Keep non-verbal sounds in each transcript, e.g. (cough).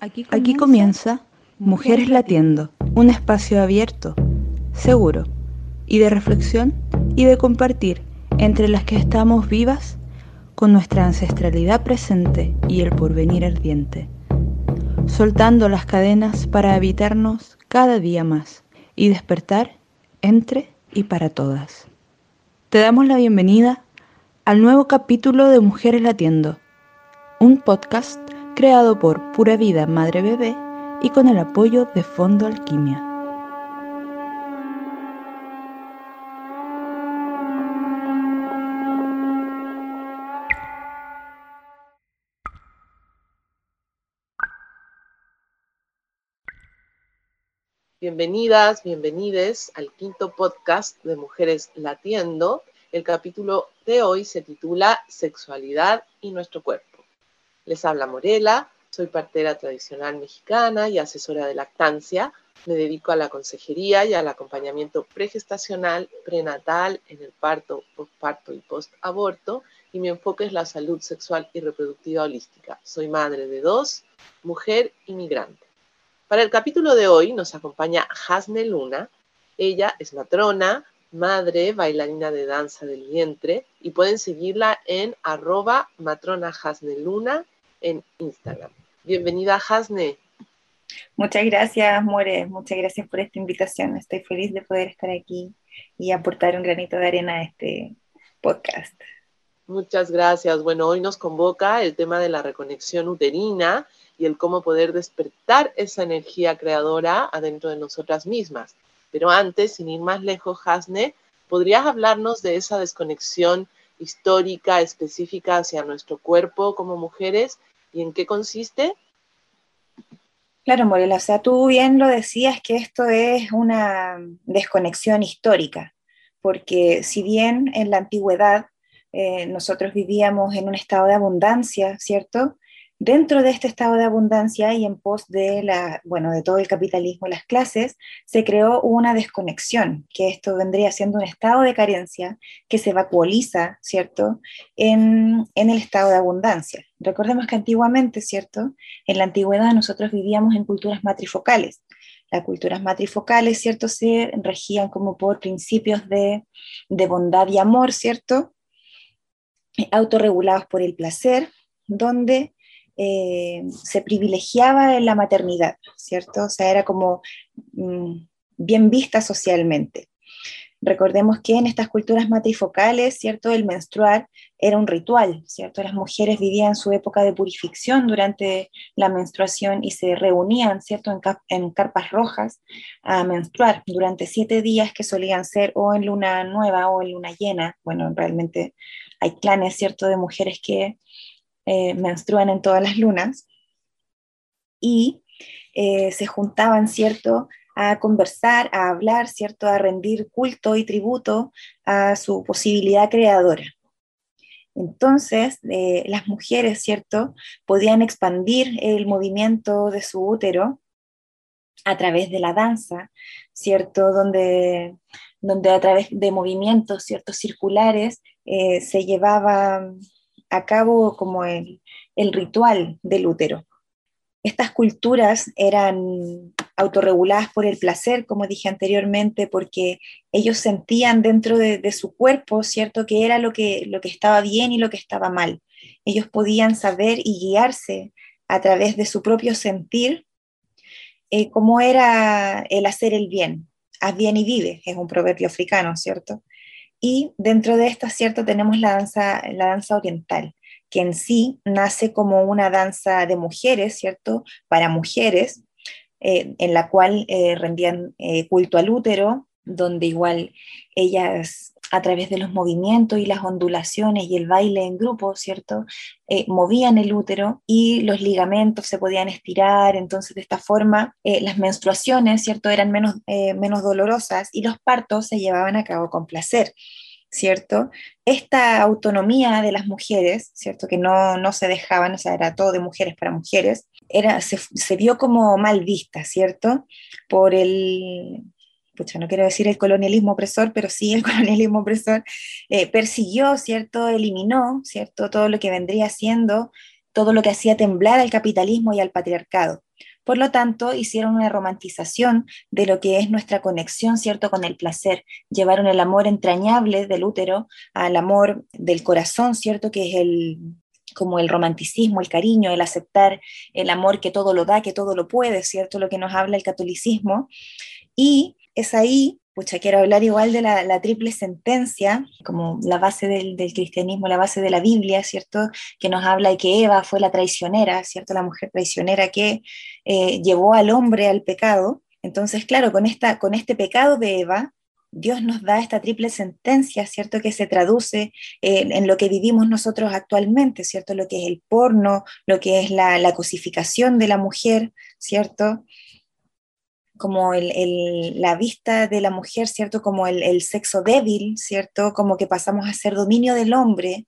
Aquí comienza, Mujeres Latiendo, un espacio abierto, seguro y de reflexión y de compartir entre las que estamos vivas con nuestra ancestralidad presente y el porvenir ardiente, soltando las cadenas para habitarnos cada día más y despertar entre y para todas. Te damos la bienvenida al nuevo capítulo de Mujeres Latiendo, un podcast creado por Pura Vida Madre Bebé y con el apoyo de Fondo Alquimia. Bienvenidas, bienvenides al quinto podcast de Mujeres Latiendo. El capítulo de hoy se titula Sexualidad y nuestro cuerpo. Les habla Morela, soy partera tradicional mexicana y asesora de lactancia. Me dedico a la consejería y al acompañamiento pregestacional, prenatal, en el parto, postparto y postaborto. Y mi enfoque es la salud sexual y reproductiva holística. Soy madre de dos, mujer inmigrante. Para el capítulo de hoy nos acompaña Hasne Luna. Ella es matrona, madre, bailarina de danza del vientre y pueden seguirla en arroba matrona Luna en Instagram. Bienvenida, Hasne. Muchas gracias, More. Muchas gracias por esta invitación. Estoy feliz de poder estar aquí y aportar un granito de arena a este podcast. Muchas gracias. Bueno, hoy nos convoca el tema de la reconexión uterina y el cómo poder despertar esa energía creadora adentro de nosotras mismas. Pero antes, sin ir más lejos, Hasne, ¿podrías hablarnos de esa desconexión histórica específica hacia nuestro cuerpo como mujeres en qué consiste? Claro, Morela, o sea, tú bien lo decías que esto es una desconexión histórica, porque si bien en la antigüedad eh, nosotros vivíamos en un estado de abundancia, ¿cierto? Dentro de este estado de abundancia y en pos de, la, bueno, de todo el capitalismo y las clases, se creó una desconexión, que esto vendría siendo un estado de carencia que se vacuoliza, ¿cierto?, en, en el estado de abundancia. Recordemos que antiguamente, ¿cierto?, en la antigüedad nosotros vivíamos en culturas matrifocales. Las culturas matrifocales, ¿cierto?, se regían como por principios de, de bondad y amor, ¿cierto?, autorregulados por el placer, donde eh, se privilegiaba la maternidad, ¿cierto? O sea, era como mm, bien vista socialmente. Recordemos que en estas culturas matrifocales, ¿cierto? El menstruar era un ritual, ¿cierto? Las mujeres vivían su época de purificación durante la menstruación y se reunían, ¿cierto? En, en, carpas rojas a menstruar durante siete días que solían ser o en luna nueva o en luna llena. Bueno, realmente hay clanes, ¿cierto? De mujeres que eh, menstruan en todas las lunas, y eh, se juntaban, ¿cierto?, a conversar, a hablar, ¿cierto?, a rendir culto y tributo a su posibilidad creadora. Entonces, eh, las mujeres, ¿cierto?, podían expandir el movimiento de su útero a través de la danza, ¿cierto?, donde, donde a través de movimientos, ¿cierto?, circulares, se llevaba a como el, ritual del útero. Estas culturas eran autorreguladas por el placer, como dije anteriormente, porque ellos sentían dentro de, su cuerpo, ¿cierto?, que era lo que, lo que estaba bien y lo que estaba mal. Ellos podían saber y guiarse a través de su propio sentir eh, cómo era el hacer el bien. Haz bien y vive, es un proverbio africano, ¿cierto? Y dentro de esta, ¿cierto? Tenemos la danza, la danza oriental, que en sí nace como una danza de mujeres, ¿cierto? Para mujeres, eh, en la cual eh, rendían eh, culto al útero, donde igual ellas a través de los movimientos y las ondulaciones y el baile en grupo, ¿cierto? movían el útero y los ligamentos se podían estirar, entonces de esta forma las menstruaciones, ¿cierto? Eran menos, menos dolorosas y los partos se llevaban a cabo con placer. ¿cierto? Esta autonomía de las mujeres, ¿cierto? Que no, no se dejaban, o sea, era todo de mujeres para mujeres, era, se, se vio como mal vista, ¿cierto? Por el, pucha, no quiero decir el colonialismo opresor, pero sí el (laughs) colonialismo opresor, eh, persiguió, ¿cierto? Eliminó, ¿cierto? Todo lo que vendría siendo, todo lo que hacía temblar al capitalismo y al patriarcado. Por lo tanto, hicieron una romantización de lo que es nuestra conexión, ¿cierto?, con el placer. Llevaron el amor entrañable del útero al amor del corazón, ¿cierto?, que es el como el romanticismo, el cariño, el aceptar el amor que todo lo da, que todo lo puede, ¿cierto? Lo que nos habla el catolicismo. Y es ahí pucha, quiero hablar igual de la, triple sentencia, como la base del, cristianismo, la base de la Biblia, ¿cierto? Que nos habla de que Eva fue la traicionera, ¿cierto? La mujer traicionera que eh, llevó al hombre al pecado. Entonces, claro, con, esta, con este pecado de Eva, Dios nos da esta triple sentencia, ¿cierto? Que se traduce en, lo que vivimos nosotros actualmente, ¿cierto? Lo que es el porno, lo que es la, la cosificación de la mujer, ¿cierto? Como la vista de la mujer, ¿cierto? Como el, sexo débil, ¿cierto? Como que pasamos a ser dominio del hombre.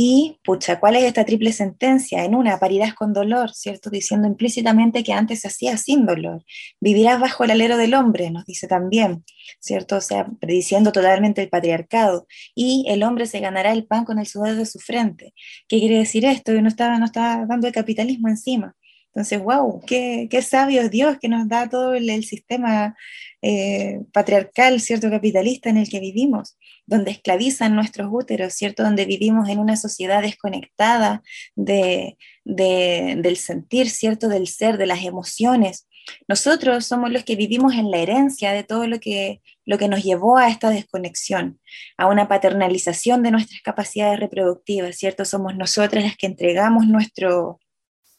Y, pucha, ¿cuál es esta triple sentencia? En una, parirás con dolor, ¿cierto? Diciendo implícitamente que antes se hacía sin dolor. Vivirás bajo el alero del hombre, nos dice también, ¿cierto? O sea, prediciendo totalmente el patriarcado. Y el hombre se ganará el pan con el sudor de su frente. ¿Qué quiere decir esto? Que no está, no está dando el capitalismo encima. Entonces, wow, qué, qué sabio es Dios que nos da todo el, sistema eh, patriarcal, ¿cierto? Capitalista en el que vivimos, donde esclavizan nuestros úteros, ¿cierto? Donde vivimos en una sociedad desconectada de, del sentir, ¿cierto? Del ser, de las emociones. Nosotros somos los que vivimos en la herencia de todo lo que, lo que nos llevó a esta desconexión, a una paternalización de nuestras capacidades reproductivas, ¿cierto? Somos nosotras las que entregamos nuestro,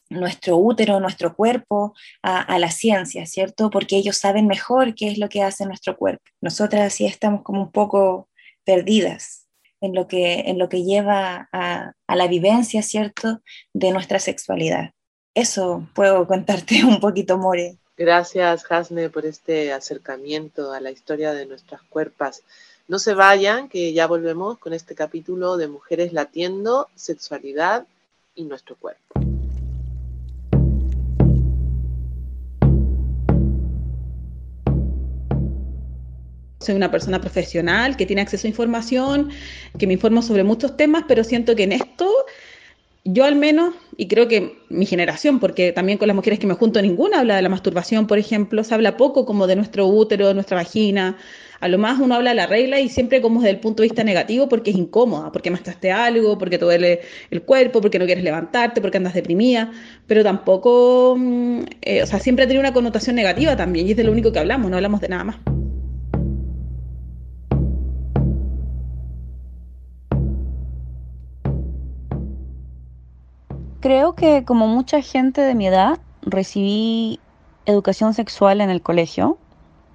nuestro útero, nuestro cuerpo a, la ciencia, ¿cierto? Porque ellos saben mejor qué es lo que hace nuestro cuerpo. Nosotras sí estamos como un poco perdidas en lo que, en lo que lleva a, la vivencia, ¿cierto?, de nuestra sexualidad. Eso puedo (laughs) contarte un poquito, More. Gracias, Hasne, por este acercamiento a la historia de nuestras cuerpas. No se vayan, que ya volvemos con este capítulo de Mujeres Latiendo, Sexualidad y nuestro cuerpo. Soy una persona profesional que tiene acceso a información, que me informo sobre muchos temas, pero siento que en esto yo al menos, y creo que mi generación, porque también con las mujeres que me junto ninguna habla de la masturbación, por ejemplo, se habla poco como de nuestro útero, de nuestra vagina. A lo más uno habla de la regla y siempre como desde el punto de vista negativo porque es incómoda, porque mataste algo, porque te duele el cuerpo, porque no quieres levantarte, porque andas deprimida, pero tampoco, mm, eh, o sea, siempre tiene una connotación negativa también y es de lo único que hablamos, no hablamos de nada más. Creo que como mucha gente de mi edad, recibí educación sexual en el colegio.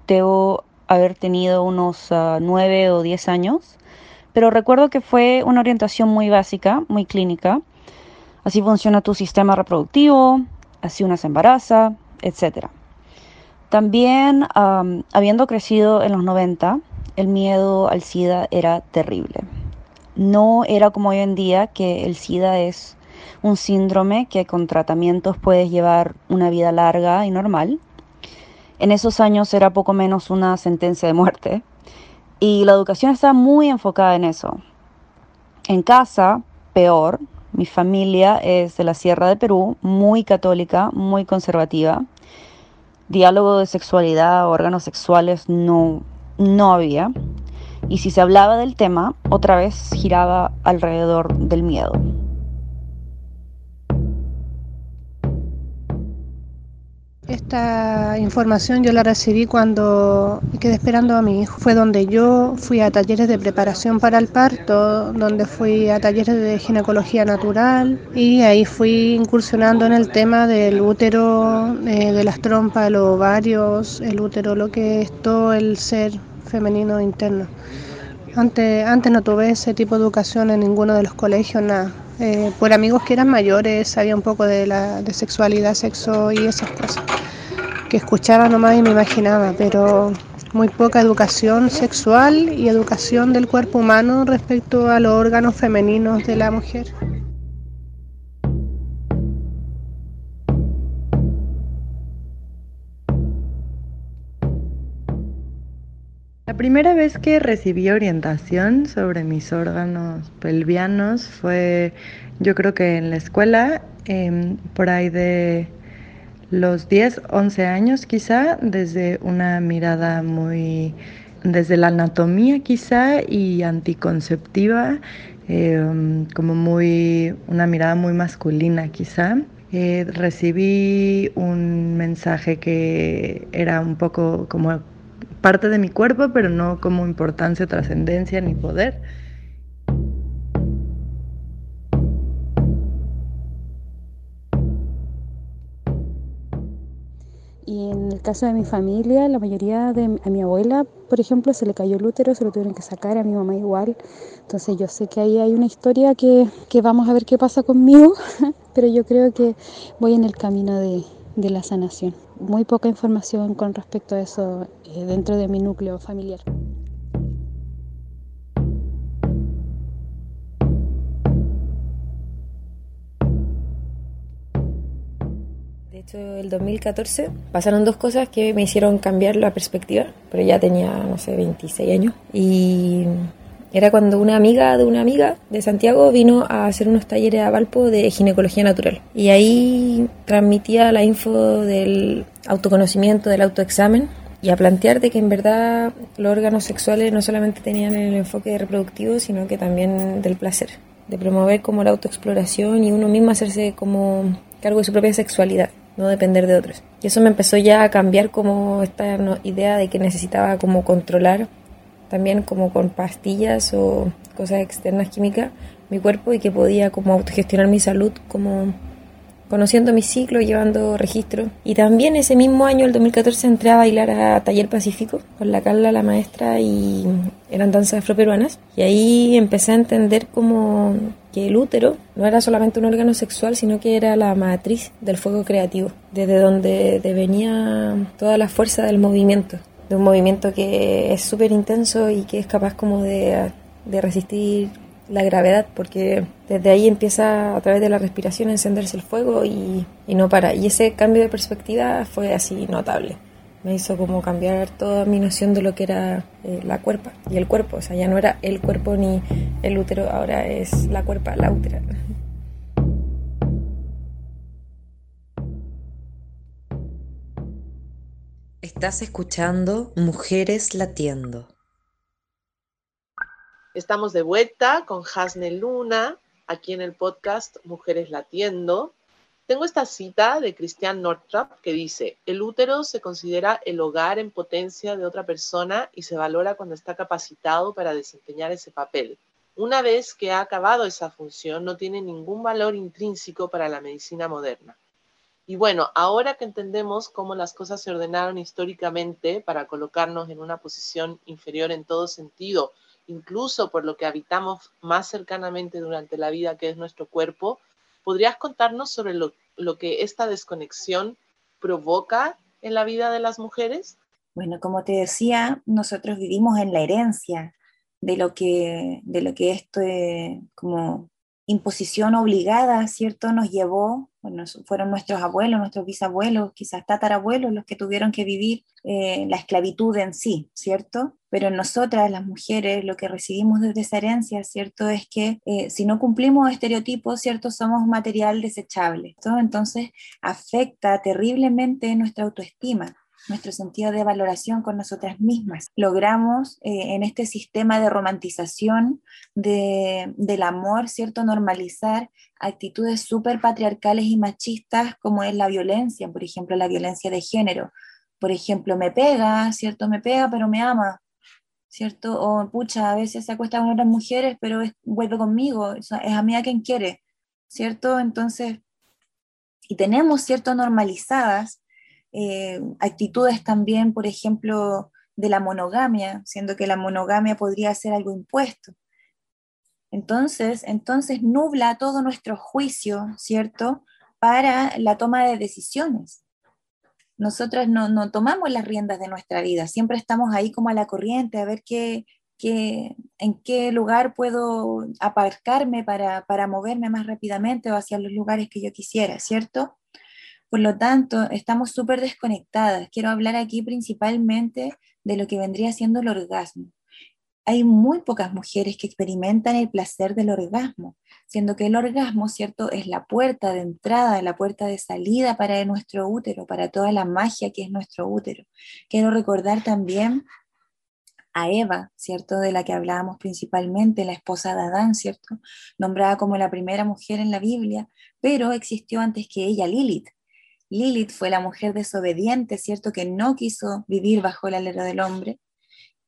Debo haber tenido unos ah, nueve o diez años, pero recuerdo que fue una orientación muy básica, muy clínica. Así funciona tu sistema reproductivo, así una se embaraza, etc. También, habiendo crecido en los 90, el miedo al SIDA era terrible. No era como hoy en día que el SIDA es un síndrome que con tratamientos puedes llevar una vida larga y normal. En esos años era poco menos una sentencia de muerte y la educación está muy enfocada en eso. En casa, peor, mi familia es de la Sierra de Perú, muy católica, muy conservativa. Diálogo de sexualidad, órganos sexuales no, no había. Y si se hablaba del tema, otra vez giraba alrededor del miedo. Esta información yo la recibí cuando quedé esperando a mi hijo. Fue donde yo fui a talleres de preparación para el parto, donde fui a talleres de ginecología natural y ahí fui incursionando en el tema del útero, eh, de las trompas, los ovarios, el útero, lo que es todo el ser femenino interno. Antes, antes no tuve ese tipo de educación en ninguno de los colegios, nada. Eh, por amigos que eran mayores, sabía un poco de, la, de sexualidad, sexo y esas cosas, que escuchaba nomás y me imaginaba, pero muy poca educación sexual y educación del cuerpo humano respecto a los órganos femeninos de la mujer. La primera vez que recibí orientación sobre mis órganos pelvianos fue, yo creo que en la escuela, em, por ahí de los 10, 11 años quizá, desde una mirada muy, desde la anatomía quizá y anticonceptiva, em, como muy, una mirada muy masculina quizá. Eh, recibí un mensaje que era un poco como parte de mi cuerpo, pero no como importancia, trascendencia ni poder. Y en el caso de mi familia, la mayoría de a mi abuela, por ejemplo, se le cayó el útero, se lo tuvieron que sacar, a mi mamá igual. Entonces yo sé que ahí hay una historia que, que vamos a ver qué pasa conmigo, (laughs) pero yo creo que voy en el camino de, de la sanación. Muy poca información con respecto a eso eh, dentro de mi núcleo familiar. hecho, el 2014 pasaron dos cosas que me hicieron cambiar la perspectiva, pero ya tenía, no sé, 26 años. Y era cuando una amiga de una amiga de Santiago vino a hacer unos talleres a Valpo de ginecología natural. Y ahí transmitía la info del autoconocimiento, del autoexamen y a plantear de que en verdad los órganos sexuales no solamente tenían el enfoque reproductivo, sino que también del placer, de promover como la autoexploración y uno mismo hacerse como cargo de su propia sexualidad no depender de otros. Y eso me empezó ya a cambiar como esta idea de que necesitaba como controlar también como con pastillas o cosas externas químicas mi cuerpo y que podía como autogestionar mi salud como conociendo mi ciclo, llevando registro. Y también ese mismo año, el 2014, entré a bailar a Taller Pacífico con la Carla, la maestra, y eran danzas afroperuanas. Y ahí empecé a entender como que el útero no era solamente un órgano sexual, sino que era la matriz del fuego creativo, desde donde venía toda la fuerza del movimiento, de un movimiento que es súper intenso y que es capaz como de, de resistir la gravedad, porque desde ahí empieza a través de la respiración a encenderse el fuego y, no para. Y ese cambio de perspectiva fue así notable. Me hizo como cambiar toda mi noción de lo que era eh, la cuerpa y el cuerpo. O sea, ya no era el cuerpo ni el útero, ahora es la cuerpa, la útera. Estás escuchando Mujeres Latiendo. Estamos de vuelta con Hasne Luna, aquí en el podcast Mujeres Latiendo. Tengo esta cita de Christian Northrop que dice, el útero se considera el hogar en potencia de otra persona y se valora cuando está capacitado para desempeñar ese papel. Una vez que ha acabado esa función, no tiene ningún valor intrínseco para la medicina moderna. Y bueno, ahora que entendemos cómo las cosas se ordenaron históricamente para colocarnos en una posición inferior en todo sentido, incluso por lo que habitamos más cercanamente durante la vida, que es nuestro cuerpo, ¿podrías contarnos sobre lo, que esta desconexión provoca en la vida de las mujeres? Bueno, como te decía, nosotros vivimos en la herencia de lo que, de lo que esto como imposición obligada, ¿cierto? Nos llevó, bueno, fueron nuestros abuelos, nuestros bisabuelos, quizás tatarabuelos los que tuvieron que vivir eh, la esclavitud en sí, ¿cierto? Pero nosotras, las mujeres, lo que recibimos desde esa herencia, ¿cierto? Es que eh, si no cumplimos estereotipos, ¿cierto? Somos material desechable. Entonces afecta terriblemente nuestra autoestima nuestro sentido de valoración con nosotras mismas. Logramos eh, en este sistema de romantización del amor, ¿cierto? Normalizar actitudes súper patriarcales y machistas como es la violencia, por ejemplo, la violencia de género. Por ejemplo, me pega, ¿cierto? Me pega, pero me ama. ¿Cierto? O pucha, a veces se acuesta con otras mujeres, pero vuelve conmigo, es a mí a quien quiere, ¿cierto? Entonces, y tenemos, ¿cierto? Normalizadas eh, actitudes también, por ejemplo, de la monogamia, siendo que la monogamia podría ser algo impuesto. Entonces, entonces nubla todo nuestro juicio, ¿cierto?, para la toma de decisiones. Nosotras no, no, tomamos las riendas de nuestra vida, siempre estamos ahí como a la corriente, a ver qué, qué, en qué lugar puedo aparcarme para, para moverme más rápidamente o hacia los lugares que yo quisiera, ¿cierto? Por lo tanto, estamos súper desconectadas. Quiero hablar aquí principalmente de lo que vendría siendo el orgasmo. hay muy pocas mujeres que experimentan el placer del orgasmo, siendo que el orgasmo, ¿cierto?, es la puerta de entrada, la puerta de salida para nuestro útero, para toda la magia que es nuestro útero. Quiero recordar también a Eva, ¿cierto?, de la que hablábamos principalmente, la esposa de Adán, ¿cierto?, nombrada como la primera mujer en la Biblia, pero existió antes que ella Lilith. Lilith fue la mujer desobediente, ¿cierto?, que no quiso vivir bajo el alero del hombre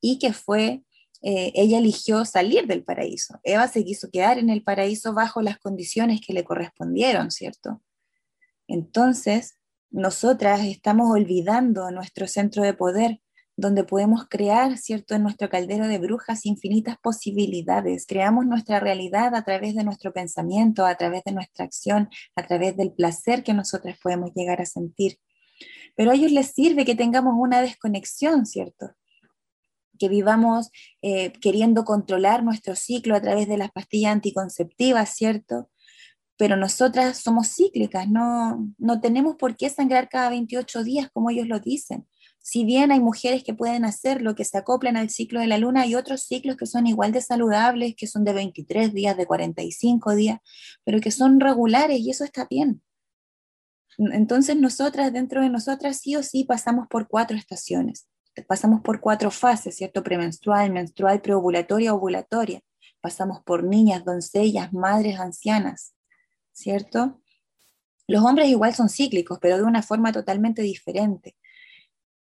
y que fue eh, ella eligió salir del paraíso. Eva se quiso quedar en el paraíso bajo las condiciones que le correspondieron, ¿cierto? Entonces, nosotras estamos olvidando nuestro centro de poder, donde podemos crear, ¿cierto?, en nuestro caldero de brujas infinitas posibilidades. Creamos nuestra realidad a través de nuestro pensamiento, a través de nuestra acción, a través del placer que nosotras podemos llegar a sentir. Pero a ellos les sirve que tengamos una desconexión, ¿cierto? que vivamos eh, queriendo controlar nuestro ciclo a través de las pastillas anticonceptivas, ¿cierto? Pero nosotras somos cíclicas, no, no tenemos por qué sangrar cada 28 días como ellos lo dicen. Si bien hay mujeres que pueden hacerlo, que se acoplan al ciclo de la luna, hay otros ciclos que son igual de saludables, que son de 23 días, de 45 días, pero que son regulares y eso está bien. Entonces nosotras, dentro de nosotras, sí o sí pasamos por cuatro estaciones pasamos por cuatro fases, ¿cierto? Premenstrual, menstrual, preovulatoria, ovulatoria. Pasamos por niñas, doncellas, madres, ancianas, ¿cierto? Los hombres igual son cíclicos, pero de una forma totalmente diferente.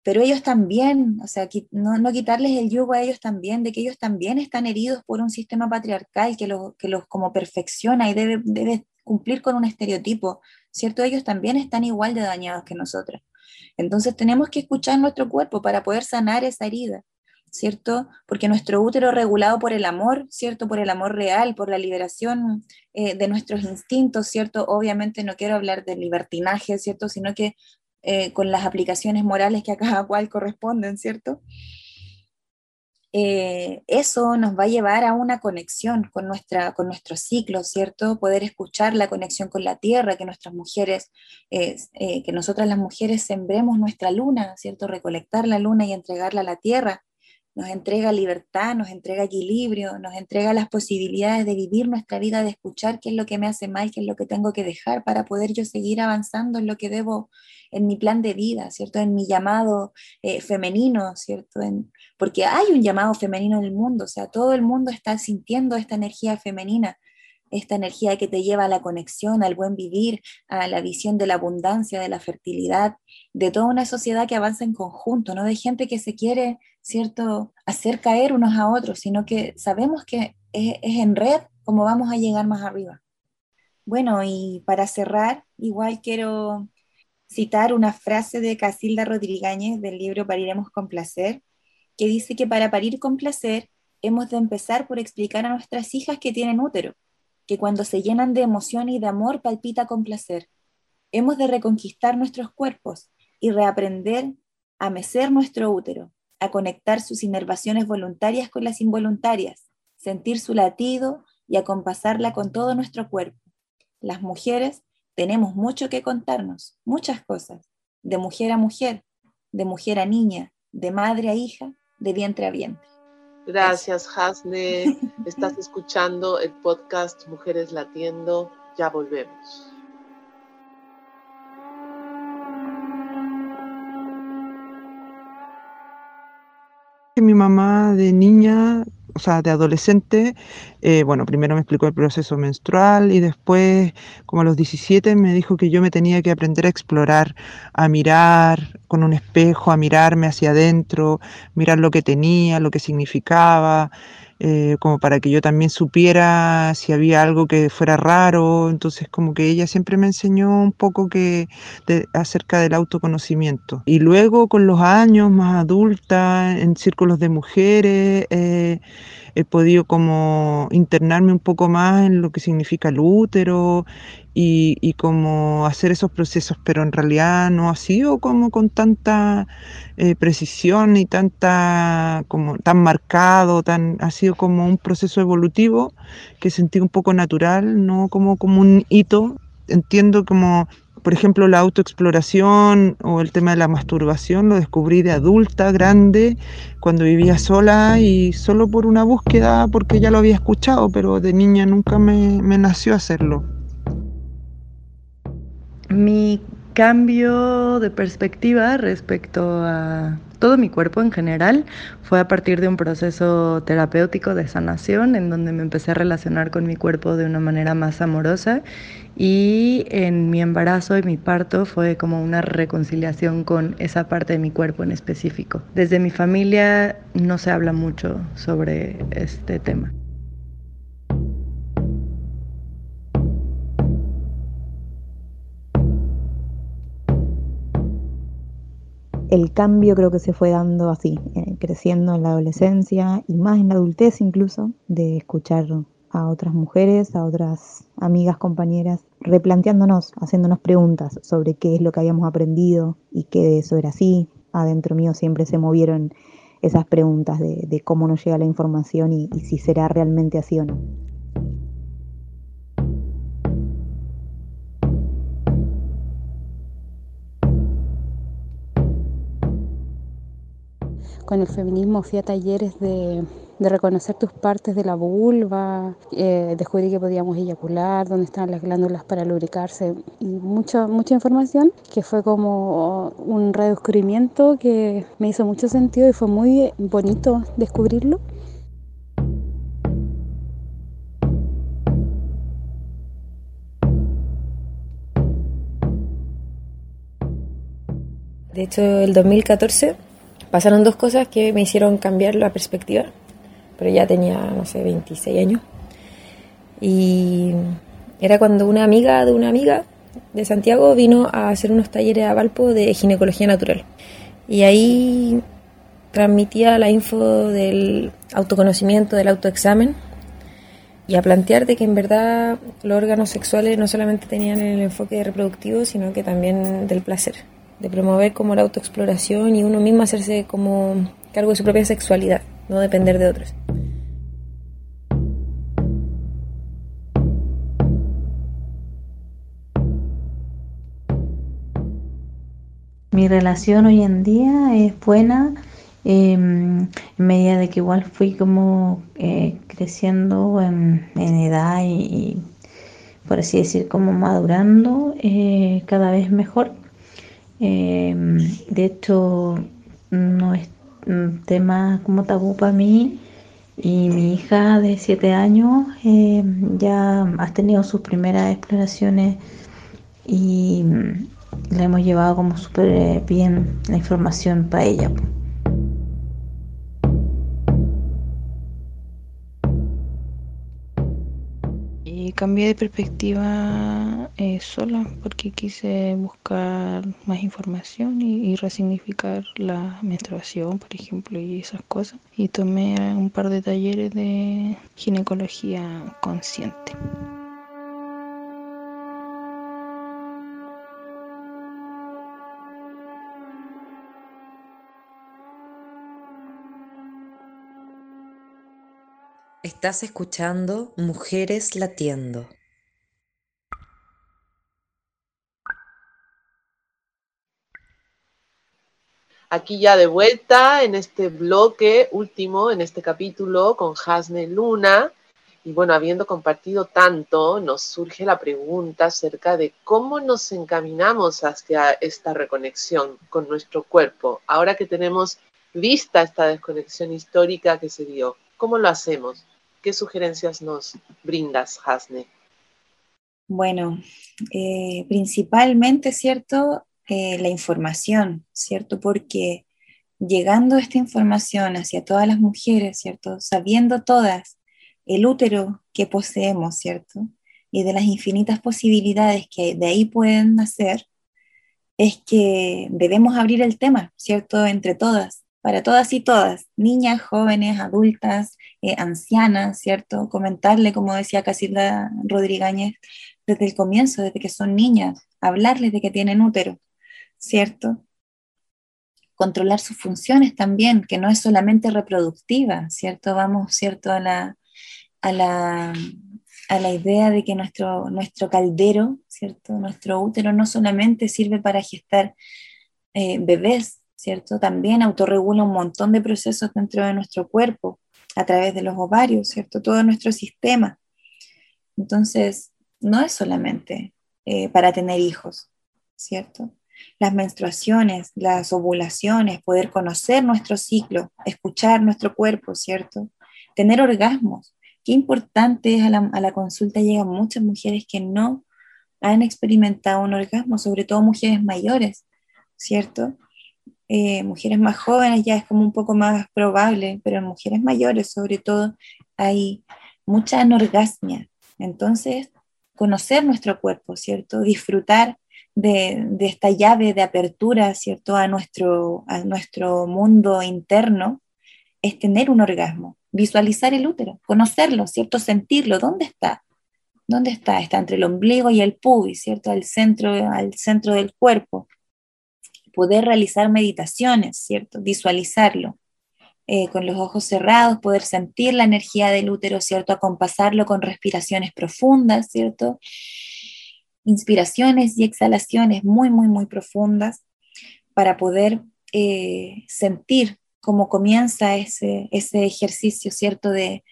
Pero ellos también, o sea, no, quitarles el yugo a ellos también, de que ellos también están heridos por un sistema patriarcal que los, que los como perfecciona y debe, debe cumplir con un estereotipo, ¿cierto? Ellos también están igual de dañados que nosotros. Entonces tenemos que escuchar nuestro cuerpo para poder sanar esa herida, ¿cierto? Porque nuestro útero regulado por el amor, ¿cierto? Por el amor real, por la liberación eh, de nuestros instintos, ¿cierto? Obviamente no quiero hablar de libertinaje, ¿cierto? Sino que eh, con las aplicaciones morales que a cada cual corresponden, ¿cierto? Eh, eso nos va a llevar a una conexión con, nuestra, con nuestro ciclo, ¿cierto? Poder escuchar la conexión con la tierra, que nuestras mujeres, eh, que nosotras las mujeres sembremos nuestra luna, ¿cierto? Recolectar la luna y entregarla a la tierra, nos entrega libertad, nos entrega equilibrio, nos entrega las posibilidades de vivir nuestra vida, de escuchar qué es lo que me hace mal, qué es lo que tengo que dejar para poder yo seguir avanzando en lo que debo, en mi plan de vida, ¿cierto? En mi llamado eh, femenino, ¿cierto? En, porque hay un llamado femenino en el mundo, o sea, todo el mundo está sintiendo esta energía femenina esta energía que te lleva a la conexión, al buen vivir, a la visión de la abundancia, de la fertilidad, de toda una sociedad que avanza en conjunto, no de gente que se quiere, ¿cierto?, hacer caer unos a otros, sino que sabemos que es, en red como vamos a llegar más arriba. Bueno, y para cerrar, igual quiero citar una frase de Casilda Rodríguez del libro Pariremos con placer, que dice que para parir con placer hemos de empezar por explicar a nuestras hijas que tienen útero que cuando se llenan de emoción y de amor palpita con placer. Hemos de reconquistar nuestros cuerpos y reaprender a mecer nuestro útero, a conectar sus inervaciones voluntarias con las involuntarias, sentir su latido y acompasarla con todo nuestro cuerpo. Las mujeres tenemos mucho que contarnos, muchas cosas, de mujer a mujer, de mujer a niña, de madre a hija, de vientre a vientre. Gracias, Hasne. (laughs) Estás escuchando el podcast Mujeres Latiendo. Ya volvemos. Mi mamá de niña o sea, de adolescente, eh, bueno, primero me explicó el proceso menstrual y después, como a los 17, me dijo que yo me tenía que aprender a explorar, a mirar con un espejo, a mirarme hacia adentro, mirar lo que tenía, lo que significaba. Eh, como para que yo también supiera si había algo que fuera raro. Entonces, como que ella siempre me enseñó un poco que acerca del autoconocimiento. Y luego, con los años más adulta, en círculos de mujeres, eh, he podido como internarme un poco más en lo que significa el útero y, y como hacer esos procesos, pero en realidad no ha sido como con tanta eh, precisión y tanta como tan marcado, tan ha sido como un proceso evolutivo que sentí un poco natural, no como como un hito. Entiendo como por ejemplo, la autoexploración o el tema de la masturbación lo descubrí de adulta, grande, cuando vivía sola y solo por una búsqueda, porque ya lo había escuchado, pero de niña nunca me, nació hacerlo. Mi cambio de perspectiva respecto a todo mi cuerpo en general fue a partir de un proceso terapéutico de sanación en donde me empecé a relacionar con mi cuerpo de una manera más amorosa y en mi embarazo y mi parto fue como una reconciliación con esa parte de mi cuerpo en específico. Desde mi familia no se habla mucho sobre este tema. El cambio creo que se fue dando así, eh, creciendo en la adolescencia y más en la adultez incluso, de escuchar a otras mujeres, a otras amigas, compañeras, replanteándonos, haciéndonos preguntas sobre qué es lo que habíamos aprendido y que eso era así. Adentro mío siempre se movieron esas preguntas de, cómo nos llega la información y si será realmente así o no. Con el feminismo fui a talleres de, reconocer tus partes de la vulva, eh, descubrí que podíamos eyacular, dónde estaban las glándulas para lubricarse y mucha, mucha información que fue como un redescubrimiento que me hizo mucho sentido y fue muy bonito descubrirlo. De hecho, el 2014 pasaron dos cosas que me hicieron cambiar la perspectiva, pero ya tenía, no sé, 26 años. Y era cuando una amiga de una amiga de Santiago vino a hacer unos talleres a Valpo de ginecología natural. Y ahí transmitía la info del autoconocimiento, del autoexamen, y a plantear de que en verdad los órganos sexuales no solamente tenían el enfoque reproductivo, sino que también del placer de promover como la autoexploración y uno mismo hacerse como cargo de su propia sexualidad, no depender de otros. Mi relación hoy en día es buena, em, en medida de que igual fui como eh, creciendo en, edad y, por así decir, como madurando eh, cada vez mejor. Em, de hecho, no es un tema como tabú para mí. Y mi hija de 7 años em, ya ha tenido sus primeras exploraciones y le hemos llevado como súper bien la información para ella. Cambié de perspectiva eh, sola porque quise buscar más información y, y, resignificar la menstruación, por ejemplo, y esas cosas. Y tomé un par de talleres de ginecología consciente. Estás escuchando Mujeres Latiendo. Aquí ya de vuelta en este bloque último, en este capítulo con Hasne Luna. Y bueno, habiendo compartido tanto, nos surge la pregunta acerca de cómo nos encaminamos hacia esta reconexión con nuestro cuerpo, ahora que tenemos vista esta desconexión histórica que se dio. ¿Cómo lo hacemos? ¿Qué sugerencias nos brindas, Hasne? Bueno, eh, principalmente, ¿cierto? Eh, la información, ¿cierto? Porque llegando esta información hacia todas las mujeres, ¿cierto? Sabiendo todas el útero que poseemos, ¿cierto? Y de las infinitas posibilidades que de ahí pueden nacer, es que debemos abrir el tema, ¿cierto? Entre todas, para todas y todas, niñas, jóvenes, adultas, eh, ancianas, ¿cierto? Comentarle, como decía Casilda Rodríguez, desde el comienzo, desde que son niñas, hablarles de que tienen útero, ¿cierto? Controlar sus funciones también, que no es solamente reproductiva, ¿cierto? Vamos, ¿cierto? A la, a la, a la idea de que nuestro, nuestro caldero, ¿cierto? Nuestro útero no solamente sirve para gestar eh, bebés, ¿cierto? También autorregula un montón de procesos dentro de nuestro cuerpo, a través de los ovarios, ¿cierto? Todo nuestro sistema. Entonces, no es solamente eh, para tener hijos, ¿cierto? Las menstruaciones, las ovulaciones, poder conocer nuestro ciclo, escuchar nuestro cuerpo, ¿cierto? Tener orgasmos. Qué importante es a la, a la consulta, llegan muchas mujeres que no han experimentado un orgasmo, sobre todo mujeres mayores, ¿cierto? Eh, mujeres más jóvenes ya es como un poco más probable, pero en mujeres mayores sobre todo hay mucha anorgasmia. Entonces, conocer nuestro cuerpo, ¿cierto? Disfrutar de, de, esta llave de apertura, ¿cierto? A nuestro, a nuestro mundo interno, es tener un orgasmo, visualizar el útero, conocerlo, ¿cierto? Sentirlo, ¿dónde está? ¿Dónde está? Está entre el ombligo y el pubis, ¿cierto? Al centro, al centro del cuerpo poder realizar meditaciones, ¿cierto? Visualizarlo. Eh, con los ojos cerrados, poder sentir la energía del útero, ¿cierto? Acompasarlo con respiraciones profundas, ¿cierto? Inspiraciones y exhalaciones muy, muy, muy profundas para poder eh, sentir cómo comienza ese, ese ejercicio, ¿cierto? De,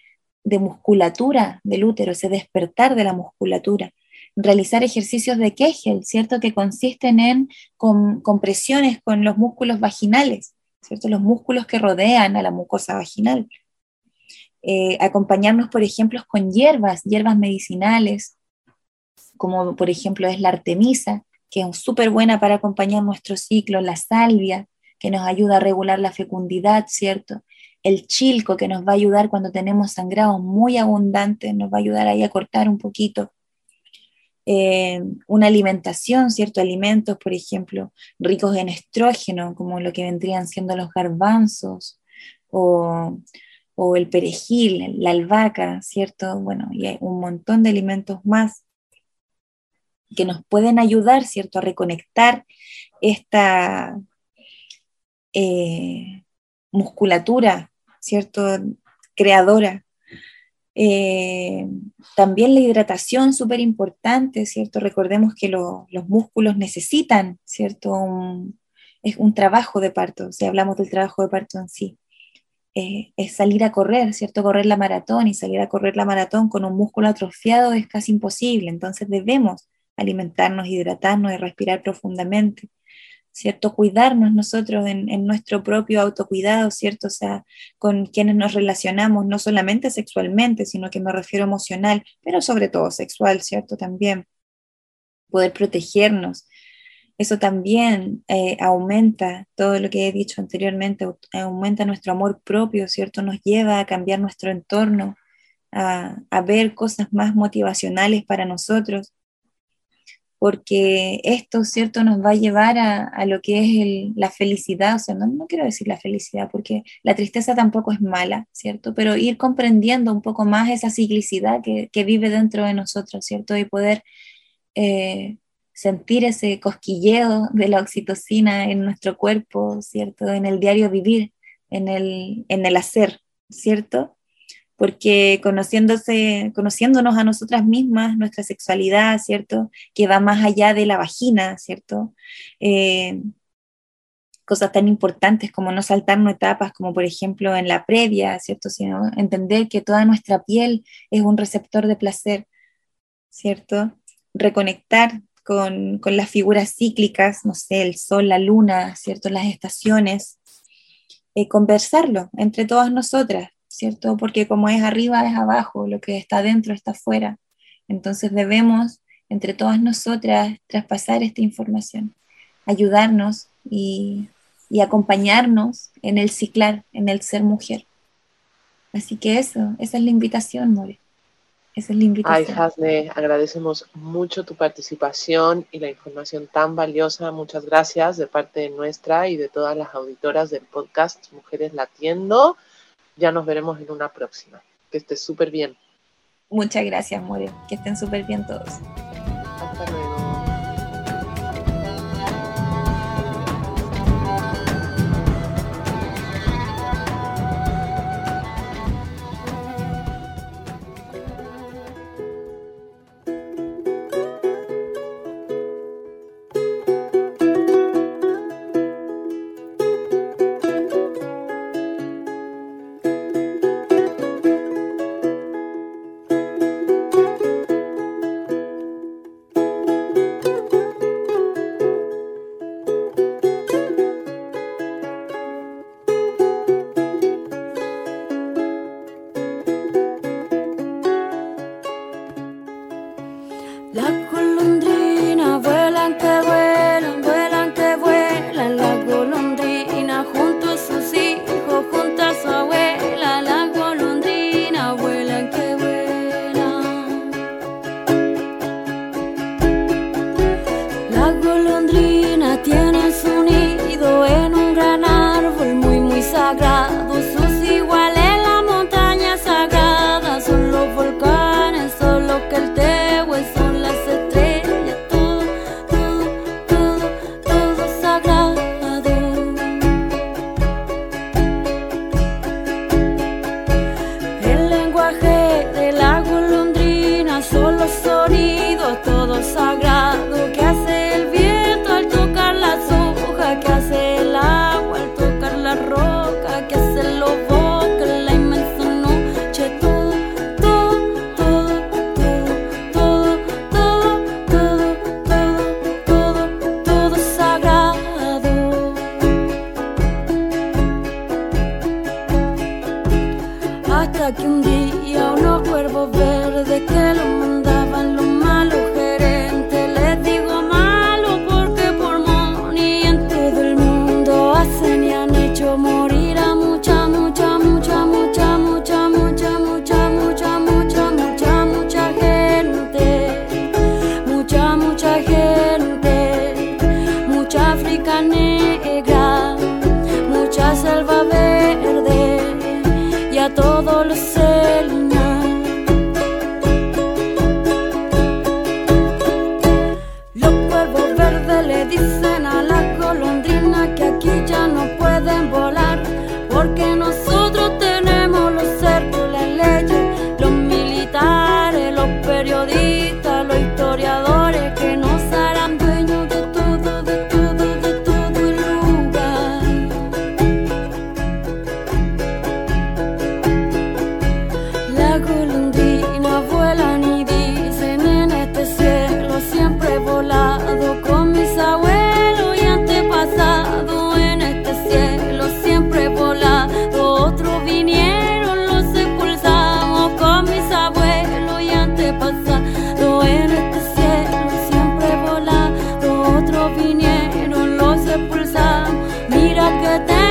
de musculatura del útero, ese despertar de la musculatura realizar ejercicios de Kegel, ¿cierto? Que consisten en compresiones con los músculos vaginales, ¿cierto? Los músculos que rodean a la mucosa vaginal. Eh, acompañarnos, por ejemplo, con hierbas, hierbas medicinales, como por ejemplo es la artemisa, que es súper buena para acompañar nuestro ciclo, la salvia, que nos ayuda a regular la fecundidad, ¿cierto? El chilco, que nos va a ayudar cuando tenemos sangrados muy abundantes, nos va a ayudar ahí a cortar un poquito. Eh, una alimentación, ciertos alimentos, por ejemplo, ricos en estrógeno, como lo que vendrían siendo los garbanzos o, o el perejil, la albahaca, ¿cierto? Bueno, y hay un montón de alimentos más que nos pueden ayudar, ¿cierto?, a reconectar esta eh, musculatura, ¿cierto?, creadora eh, también la hidratación, súper importante, ¿cierto? Recordemos que los músculos necesitan, ¿cierto? Es un trabajo de parto, si hablamos del trabajo de parto en sí. Eh, es salir a correr, ¿cierto? Correr la maratón y salir a correr la maratón con un músculo atrofiado es casi imposible, entonces debemos alimentarnos, hidratarnos y respirar profundamente. ¿Cierto? Cuidarnos nosotros en, nuestro propio autocuidado, ¿cierto? O sea, con quienes nos relacionamos, no solamente sexualmente, sino que me refiero emocional, pero sobre todo sexual, ¿cierto? También poder protegernos. Eso también eh, aumenta todo lo que he dicho anteriormente, aumenta nuestro amor propio, ¿cierto? Nos lleva a cambiar nuestro entorno, a, a ver cosas más motivacionales para nosotros porque esto, ¿cierto?, nos va a llevar a, lo que es la felicidad, o sea, no, no, quiero decir la felicidad, porque la tristeza tampoco es mala, ¿cierto?, pero ir comprendiendo un poco más esa ciclicidad que, vive dentro de nosotros, ¿cierto?, y poder eh, sentir ese cosquilleo de la oxitocina en nuestro cuerpo, ¿cierto?, en el diario vivir, en el, en el hacer, ¿cierto? Porque conociéndose, conociéndonos a nosotras mismas, nuestra sexualidad, ¿cierto? Que va más allá de la vagina, ¿cierto? Eh, cosas tan importantes como no saltarnos etapas, como por ejemplo en la previa, ¿cierto? Sino entender que toda nuestra piel es un receptor de placer, ¿cierto? Reconectar con, con las figuras cíclicas, no sé, el sol, la luna, ¿cierto? Las estaciones, eh, conversarlo entre todas nosotras, ¿cierto? Porque como es arriba es abajo, lo que está dentro está afuera. Entonces debemos, entre todas nosotras, traspasar esta información, ayudarnos y, acompañarnos en el ciclar, en el ser mujer. Así que eso, esa es la invitación, More. Esa es la invitación. Ay, Hasne, agradecemos mucho tu participación y la información tan valiosa. Muchas gracias de parte nuestra y de todas las auditoras del podcast Mujeres Latiendo. Ya nos veremos en una próxima. Que estés súper bien. Muchas gracias, More. Que estén súper bien todos. Hasta luego. até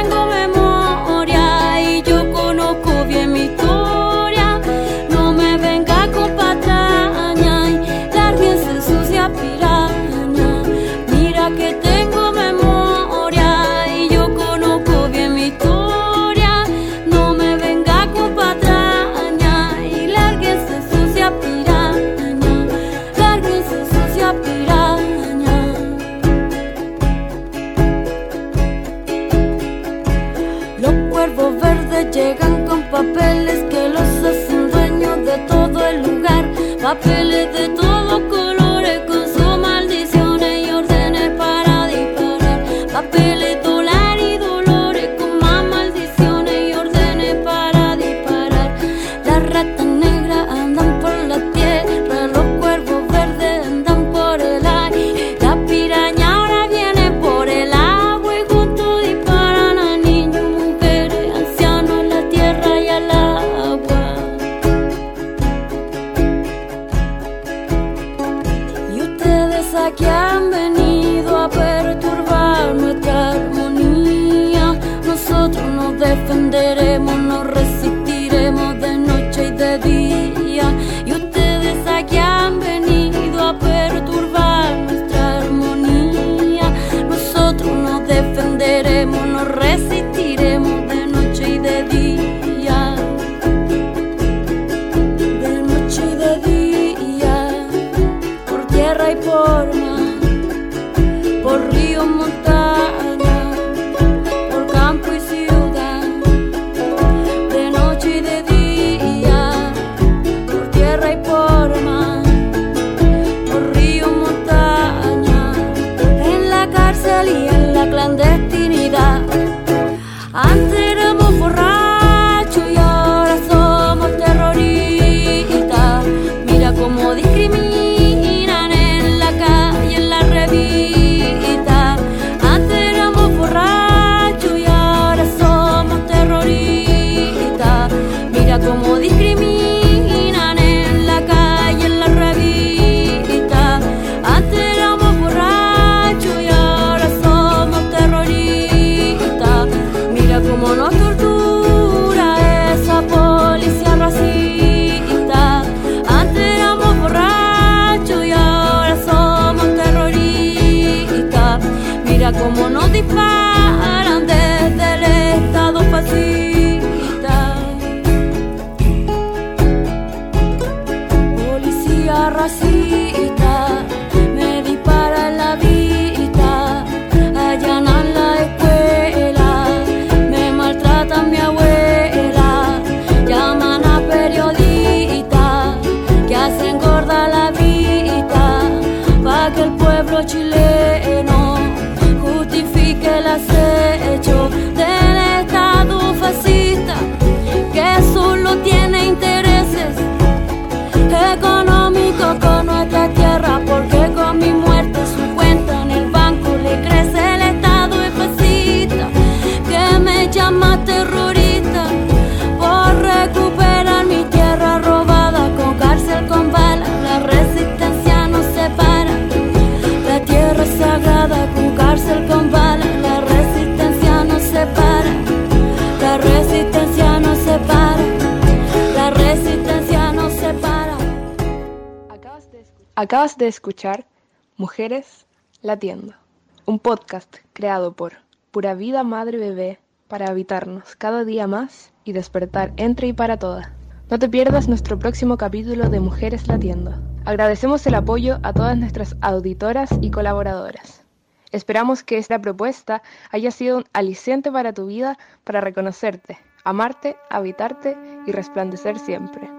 Acabas de escuchar Mujeres Latiendo. un podcast creado por Pura Vida Madre Bebé para habitarnos cada día más y despertar entre y para todas. No te pierdas nuestro próximo capítulo de Mujeres Latiendo. Agradecemos el apoyo a todas nuestras auditoras y colaboradoras. Esperamos que esta propuesta haya sido un aliciente para tu vida para reconocerte, amarte, habitarte y resplandecer siempre.